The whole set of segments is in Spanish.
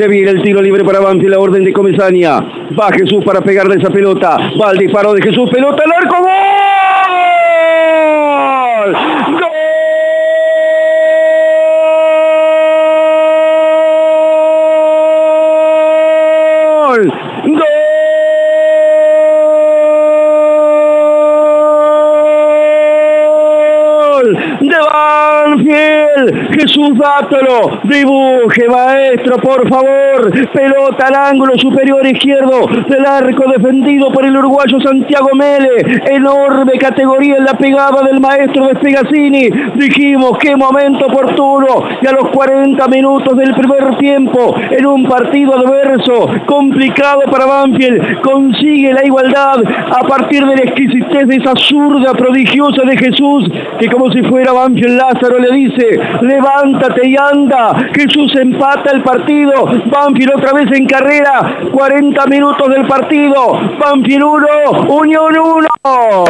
Se viene el tiro libre para Banfield, la orden de Comesaña. Va Jesús para pegarle esa pelota. Va el disparo de Jesús, pelota al arco. ¡Gol! ¡Gol! ¡Gol! Banfield. Jesús Dátolo, dibuje maestro, por favor. Pelota al ángulo superior izquierdo del arco defendido por el uruguayo Santiago Mele. Enorme categoría en la pegada del maestro de Pegasini. Dijimos qué momento oportuno y a los 40 minutos del primer tiempo en un partido adverso, complicado para Banfield, consigue la igualdad a partir de la exquisitez de esa zurda prodigiosa de Jesús que como si fuera Banfield Lázaro le dice, levántate y anda. Jesús empata el partido. Banfield otra vez en carrera. 40 minutos del partido. Banfield 1, Unión 1.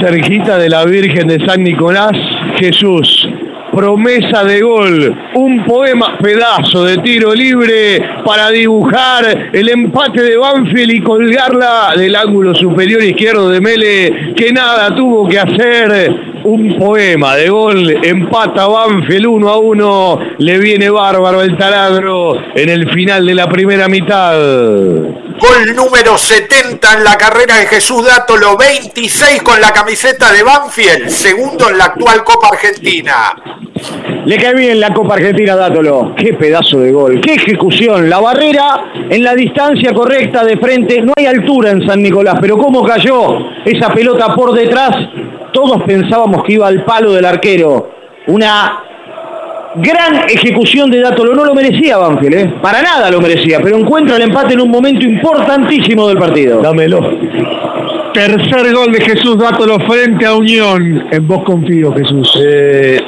Cerquita de la Virgen de San Nicolás, Jesús promesa de gol, un poema pedazo de tiro libre para dibujar el empate de Banfield y colgarla del ángulo superior izquierdo de Mele, que nada tuvo que hacer. Un poema de gol, empata Banfield 1 a 1, le viene bárbaro el taladro en el final de la primera mitad. Gol número 70 en la carrera de Jesús Dátolo, 26 con la camiseta de Banfield, segundo en la actual Copa Argentina. Le cae bien la Copa Argentina, Dátolo. Qué pedazo de gol, qué ejecución. La barrera en la distancia correcta de frente. No hay altura en San Nicolás, pero cómo cayó esa pelota por detrás. Todos pensábamos que iba al palo del arquero. Una gran ejecución de Dátolo. No lo merecía Banfield, ¿eh? Para nada lo merecía, pero encuentra el empate en un momento importantísimo del partido. Dámelo. Tercer gol de Jesús Dátolo frente a Unión. En vos confío, Jesús. Eh,